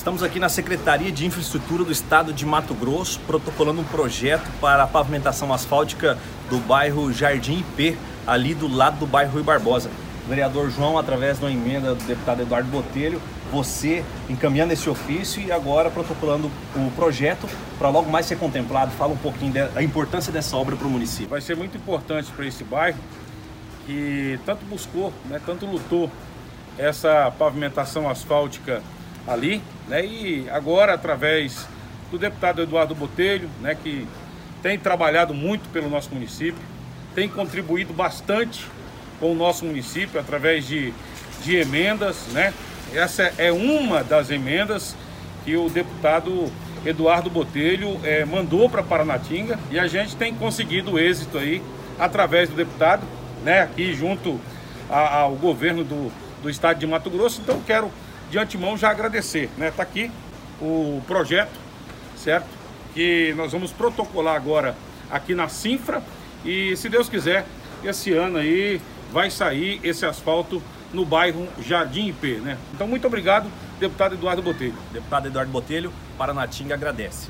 Estamos aqui na Secretaria de Infraestrutura do Estado de Mato Grosso, protocolando um projeto para a pavimentação asfáltica do bairro Jardim IP, ali do lado do bairro Rui Barbosa. Vereador João, através de uma emenda do deputado Eduardo Botelho, você encaminhando esse ofício e agora protocolando o projeto para logo mais ser contemplado. Fala um pouquinho da importância dessa obra para o município. Vai ser muito importante para esse bairro que tanto buscou, né, tanto lutou essa pavimentação asfáltica ali, né? E agora através do deputado Eduardo Botelho, né, que tem trabalhado muito pelo nosso município, tem contribuído bastante com o nosso município através de, de emendas, né? Essa é uma das emendas que o deputado Eduardo Botelho é, mandou para Paranatinga e a gente tem conseguido êxito aí através do deputado, né, aqui junto ao governo do, do estado de Mato Grosso. Então quero de antemão já agradecer, né? Tá aqui o projeto, certo? Que nós vamos protocolar agora aqui na Sinfra e se Deus quiser, esse ano aí vai sair esse asfalto no bairro Jardim IP, né? Então muito obrigado, deputado Eduardo Botelho. Deputado Eduardo Botelho, Paranatinga agradece.